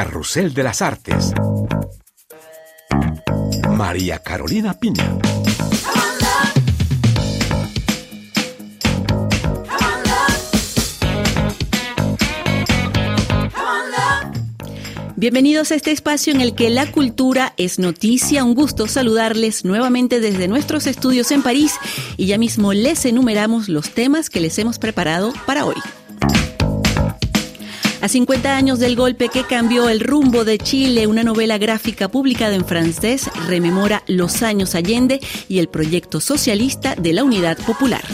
Carrusel de las Artes. María Carolina Piña. Bienvenidos a este espacio en el que la cultura es noticia. Un gusto saludarles nuevamente desde nuestros estudios en París y ya mismo les enumeramos los temas que les hemos preparado para hoy. A 50 años del golpe que cambió el rumbo de Chile, una novela gráfica publicada en francés rememora los años Allende y el proyecto socialista de la Unidad Popular.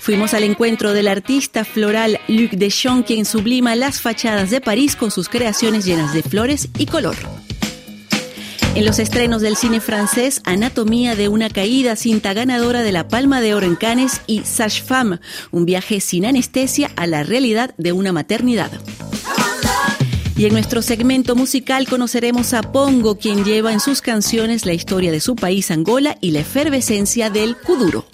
Fuimos al encuentro del artista floral Luc Deschamps, quien sublima las fachadas de París con sus creaciones llenas de flores y color. En los estrenos del cine francés, Anatomía de una caída, cinta ganadora de la Palma de Oro en Cannes y Sage Femme, un viaje sin anestesia a la realidad de una maternidad. Y en nuestro segmento musical conoceremos a Pongo, quien lleva en sus canciones la historia de su país Angola y la efervescencia del kuduro.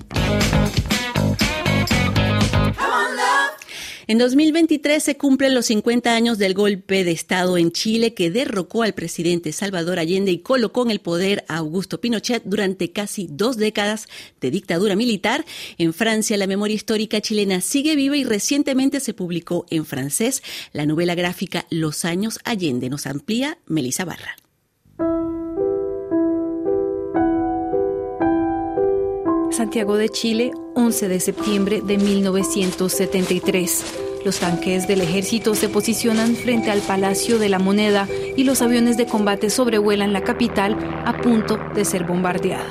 En 2023 se cumplen los 50 años del golpe de Estado en Chile que derrocó al presidente Salvador Allende y colocó en el poder a Augusto Pinochet durante casi dos décadas de dictadura militar. En Francia la memoria histórica chilena sigue viva y recientemente se publicó en francés la novela gráfica Los años Allende. Nos amplía Melissa Barra. Santiago de Chile, 11 de septiembre de 1973. Los tanques del ejército se posicionan frente al Palacio de la Moneda y los aviones de combate sobrevuelan la capital a punto de ser bombardeada.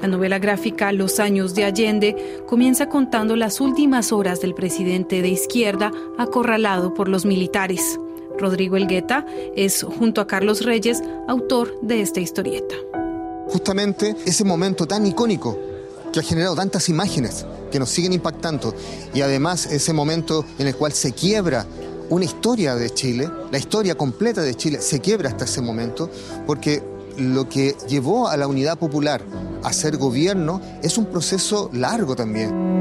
La novela gráfica Los años de Allende comienza contando las últimas horas del presidente de izquierda acorralado por los militares. Rodrigo Elgueta es, junto a Carlos Reyes, autor de esta historieta. Justamente ese momento tan icónico que ha generado tantas imágenes que nos siguen impactando y además ese momento en el cual se quiebra una historia de Chile, la historia completa de Chile se quiebra hasta ese momento porque lo que llevó a la unidad popular a ser gobierno es un proceso largo también.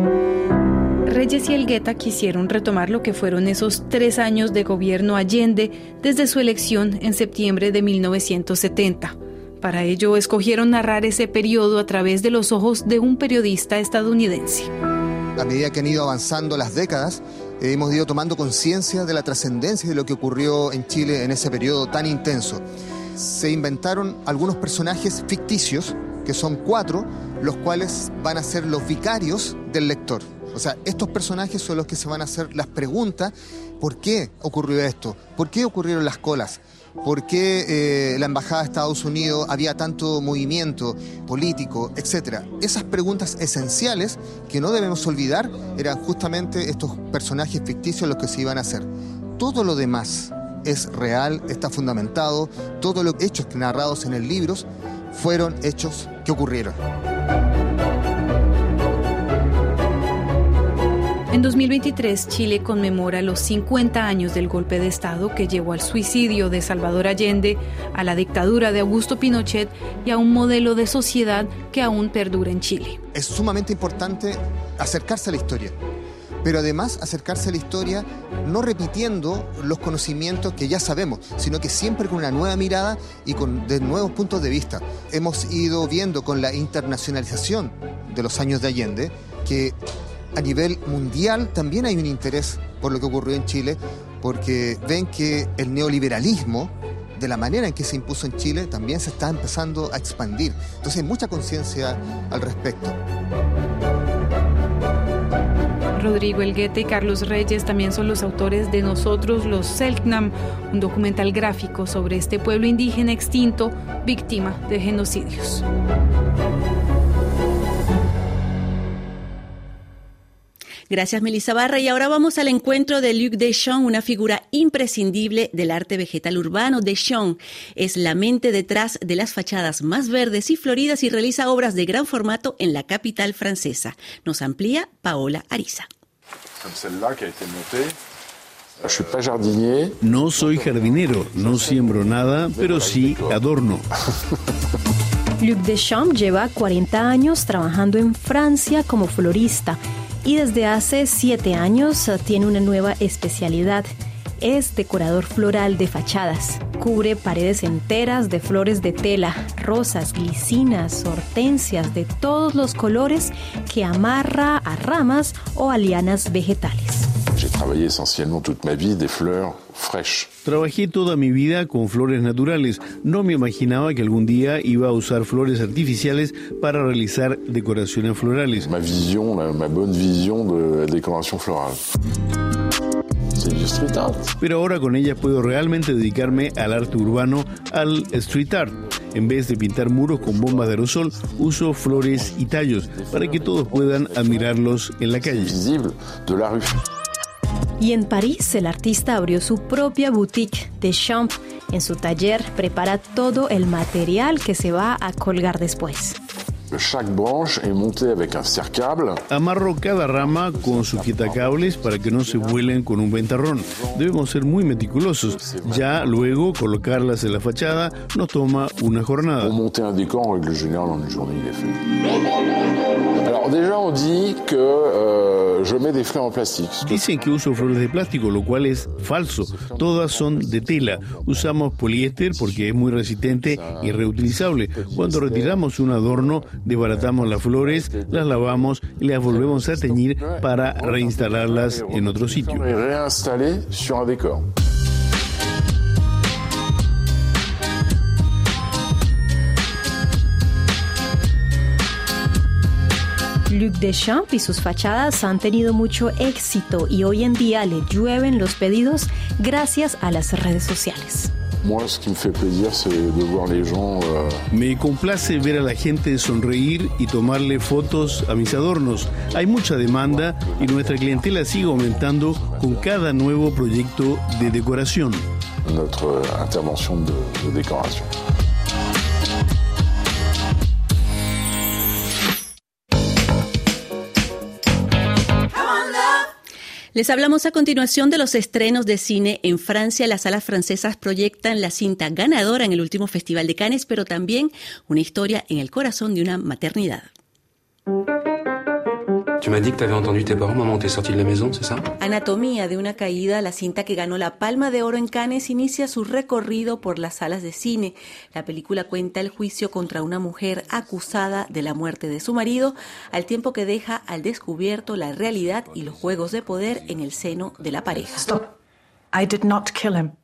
Reyes y Elgueta quisieron retomar lo que fueron esos tres años de gobierno Allende desde su elección en septiembre de 1970. Para ello escogieron narrar ese periodo a través de los ojos de un periodista estadounidense. A medida que han ido avanzando las décadas, hemos ido tomando conciencia de la trascendencia de lo que ocurrió en Chile en ese periodo tan intenso. Se inventaron algunos personajes ficticios, que son cuatro, los cuales van a ser los vicarios del lector. O sea, estos personajes son los que se van a hacer las preguntas, ¿por qué ocurrió esto? ¿Por qué ocurrieron las colas? Por qué eh, la Embajada de Estados Unidos había tanto movimiento político, etcétera. Esas preguntas esenciales que no debemos olvidar eran justamente estos personajes ficticios los que se iban a hacer. Todo lo demás es real, está fundamentado, todos los hechos narrados en el libro fueron hechos que ocurrieron. En 2023, Chile conmemora los 50 años del golpe de Estado que llevó al suicidio de Salvador Allende, a la dictadura de Augusto Pinochet y a un modelo de sociedad que aún perdura en Chile. Es sumamente importante acercarse a la historia, pero además acercarse a la historia no repitiendo los conocimientos que ya sabemos, sino que siempre con una nueva mirada y con de nuevos puntos de vista. Hemos ido viendo con la internacionalización de los años de Allende que a nivel mundial también hay un interés por lo que ocurrió en Chile, porque ven que el neoliberalismo, de la manera en que se impuso en Chile, también se está empezando a expandir. Entonces hay mucha conciencia al respecto. Rodrigo Elguete y Carlos Reyes también son los autores de Nosotros los Selknam, un documental gráfico sobre este pueblo indígena extinto, víctima de genocidios. Gracias, Melissa Barra. Y ahora vamos al encuentro de Luc Deschamps, una figura imprescindible del arte vegetal urbano. Deschamps es la mente detrás de las fachadas más verdes y floridas y realiza obras de gran formato en la capital francesa. Nos amplía Paola Ariza. No soy jardinero, no siembro nada, pero sí adorno. Luc Deschamps lleva 40 años trabajando en Francia como florista y desde hace siete años eh, tiene una nueva especialidad. es decorador floral de fachadas. Cubre paredes enteras de flores de tela, rosas, glicinas, hortensias de todos los colores que amarra a ramas o a lianas vegetales. Trabajé toda mi vida con flores naturales. No me imaginaba que algún día iba a usar flores artificiales para realizar decoraciones florales. Ma vision, ma bonne vision de decoración floral. Pero ahora con ellas puedo realmente dedicarme al arte urbano, al street art. En vez de pintar muros con bombas de aerosol, uso flores y tallos para que todos puedan admirarlos en la calle. Y en París, el artista abrió su propia boutique de Champ. En su taller prepara todo el material que se va a colgar después. Amarro cada rama con sujetacables para que no se vuelen con un ventarrón. Debemos ser muy meticulosos. Ya luego colocarlas en la fachada nos toma una jornada. Dicen que uso flores de plástico, lo cual es falso. Todas son de tela. Usamos poliéster porque es muy resistente y reutilizable. Cuando retiramos un adorno, desbaratamos las flores, las lavamos y las volvemos a teñir para reinstalarlas en otro sitio. Luc Deschamps y sus fachadas han tenido mucho éxito y hoy en día le llueven los pedidos gracias a las redes sociales. Me complace ver a la gente sonreír y tomarle fotos a mis adornos. Hay mucha demanda y nuestra clientela sigue aumentando con cada nuevo proyecto de decoración. Notre intervention de, de Les hablamos a continuación de los estrenos de cine en Francia. Las salas francesas proyectan la cinta ganadora en el último Festival de Cannes, pero también una historia en el corazón de una maternidad. Tu m'as dit que t'avais entendu tes parents, maman, t'es sortie de la maison, c'est ça Anatomía de una caída, la cinta que ganó la Palma de Oro en Cannes inicia su recorrido por las salas de cine. La película cuenta el juicio contra una mujer acusada de la muerte de su marido, al tiempo que deja al descubierto la realidad y los juegos de poder en el seno de la pareja. Stop. I did not kill him.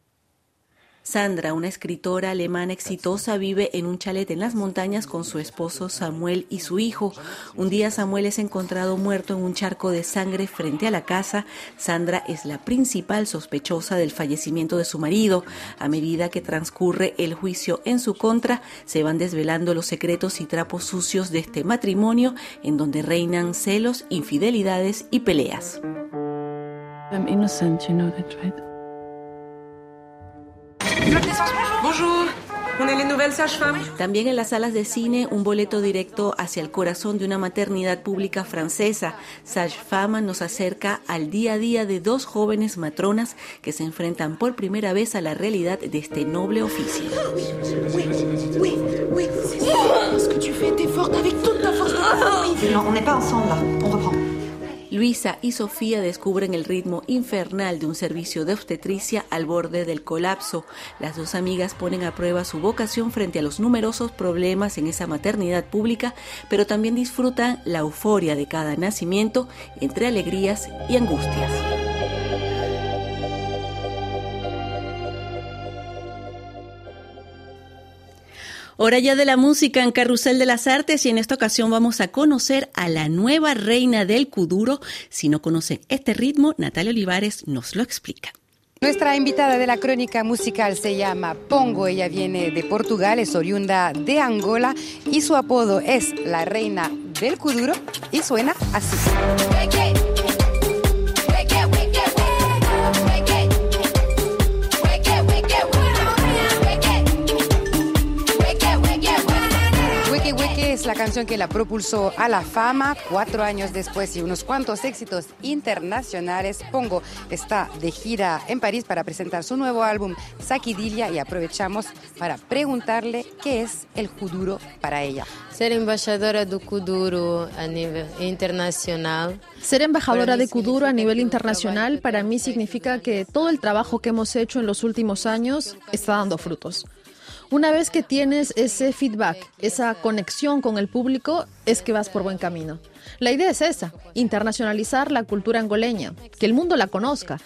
Sandra, una escritora alemana exitosa, vive en un chalet en las montañas con su esposo Samuel y su hijo. Un día Samuel es encontrado muerto en un charco de sangre frente a la casa. Sandra es la principal sospechosa del fallecimiento de su marido. A medida que transcurre el juicio en su contra, se van desvelando los secretos y trapos sucios de este matrimonio en donde reinan celos, infidelidades y peleas. I'm innocent, you know that, right? Bonjour. También en las salas de cine, un boleto directo hacia el corazón de una maternidad pública francesa. Sage Femme nos acerca al día a día de dos jóvenes matronas que se enfrentan por primera vez a la realidad de este noble oficio. Non, on n'est pas ensemble là. On reprend. Luisa y Sofía descubren el ritmo infernal de un servicio de obstetricia al borde del colapso. Las dos amigas ponen a prueba su vocación frente a los numerosos problemas en esa maternidad pública, pero también disfrutan la euforia de cada nacimiento entre alegrías y angustias. Hora ya de la música en Carrusel de las Artes y en esta ocasión vamos a conocer a la nueva reina del kuduro. Si no conocen este ritmo, Natalia Olivares nos lo explica. Nuestra invitada de la crónica musical se llama Pongo, ella viene de Portugal, es oriunda de Angola y su apodo es la reina del kuduro y suena así. Es la canción que la propulsó a la fama cuatro años después y unos cuantos éxitos internacionales. Pongo está de gira en París para presentar su nuevo álbum Saquidilia y aprovechamos para preguntarle qué es el Kuduro para ella. Ser embajadora de Kuduro a nivel internacional. Ser embajadora de Kuduro a nivel internacional para mí significa que todo el trabajo que hemos hecho en los últimos años está dando frutos. Una vez que tienes ese feedback, esa conexión con el público, es que vas por buen camino. La idea es esa, internacionalizar la cultura angoleña, que el mundo la conozca.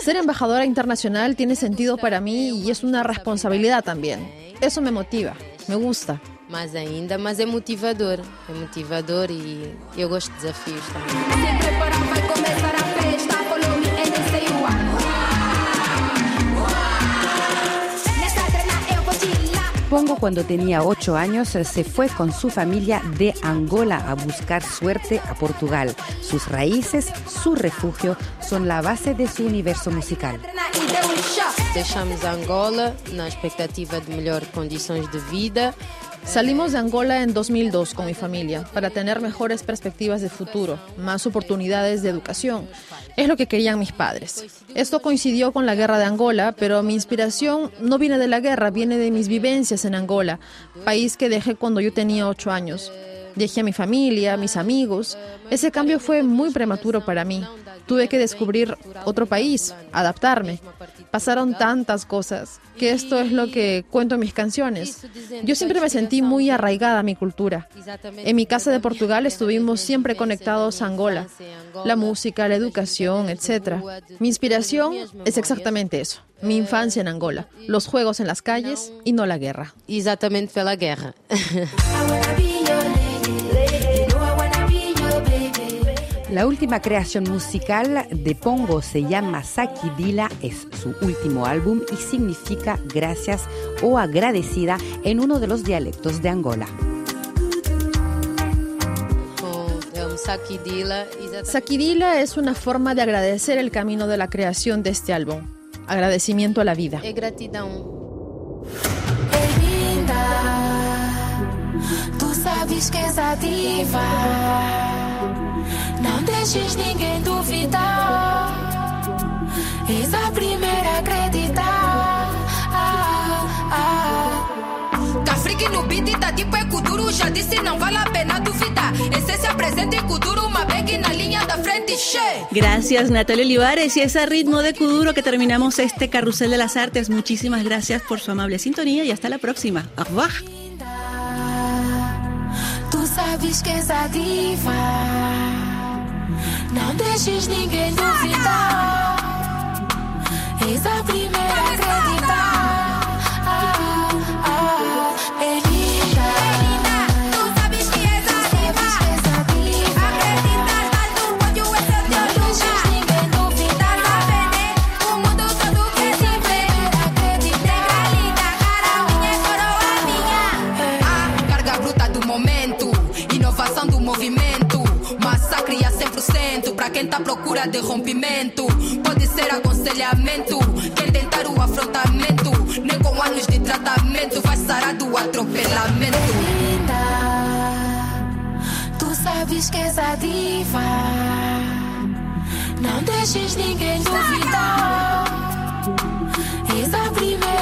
Ser embajadora internacional tiene sentido para mí y es una responsabilidad también. Eso me motiva, me gusta. Más ainda, más es motivador. Es motivador y yo gosto de desafíos también. Pongo cuando tenía ocho años se fue con su familia de Angola a buscar suerte a Portugal. Sus raíces, su refugio, son la base de su universo musical. Deixamos Angola na expectativa de melhor condições de vida. Salimos de Angola en 2002 con mi familia para tener mejores perspectivas de futuro, más oportunidades de educación. Es lo que querían mis padres. Esto coincidió con la guerra de Angola, pero mi inspiración no viene de la guerra, viene de mis vivencias en Angola, país que dejé cuando yo tenía ocho años. Dejé a mi familia, a mis amigos. Ese cambio fue muy prematuro para mí. Tuve que descubrir otro país, adaptarme. Pasaron tantas cosas, que esto es lo que cuento en mis canciones. Yo siempre me sentí muy arraigada a mi cultura. En mi casa de Portugal estuvimos siempre conectados a Angola. La música, la educación, etc. Mi inspiración es exactamente eso. Mi infancia en Angola, los juegos en las calles y no la guerra. Exactamente la guerra. La última creación musical de Pongo se llama Saki Dila, es su último álbum y significa gracias o agradecida en uno de los dialectos de Angola. Sakidila es una forma de agradecer el camino de la creación de este álbum. Agradecimiento a la vida. Tu sabes que ativa. Não deixes ninguém duvidar. És a primeira a acreditar. Ah, ah. Tá freak no beat tá tipo é Kuduro. Já disse, não vale a pena duvidar. Essência presente em Kuduro, uma bag na linha da frente, che. Gracias Natalia Olivares y es a ritmo de Kuduro que terminamos este carrusel de las artes. Muchísimas gracias por su amable sintonía y hasta la próxima. Au revoir. Sabes que és a diva. Não deixes ninguém duvidar. És a primeira procura de rompimento. Pode ser aconselhamento, quem tentar o afrontamento. Nem com anos de tratamento vai sarar do atropelamento. linda. Tu sabes que és a diva. Não deixes ninguém duvidar. És a primeira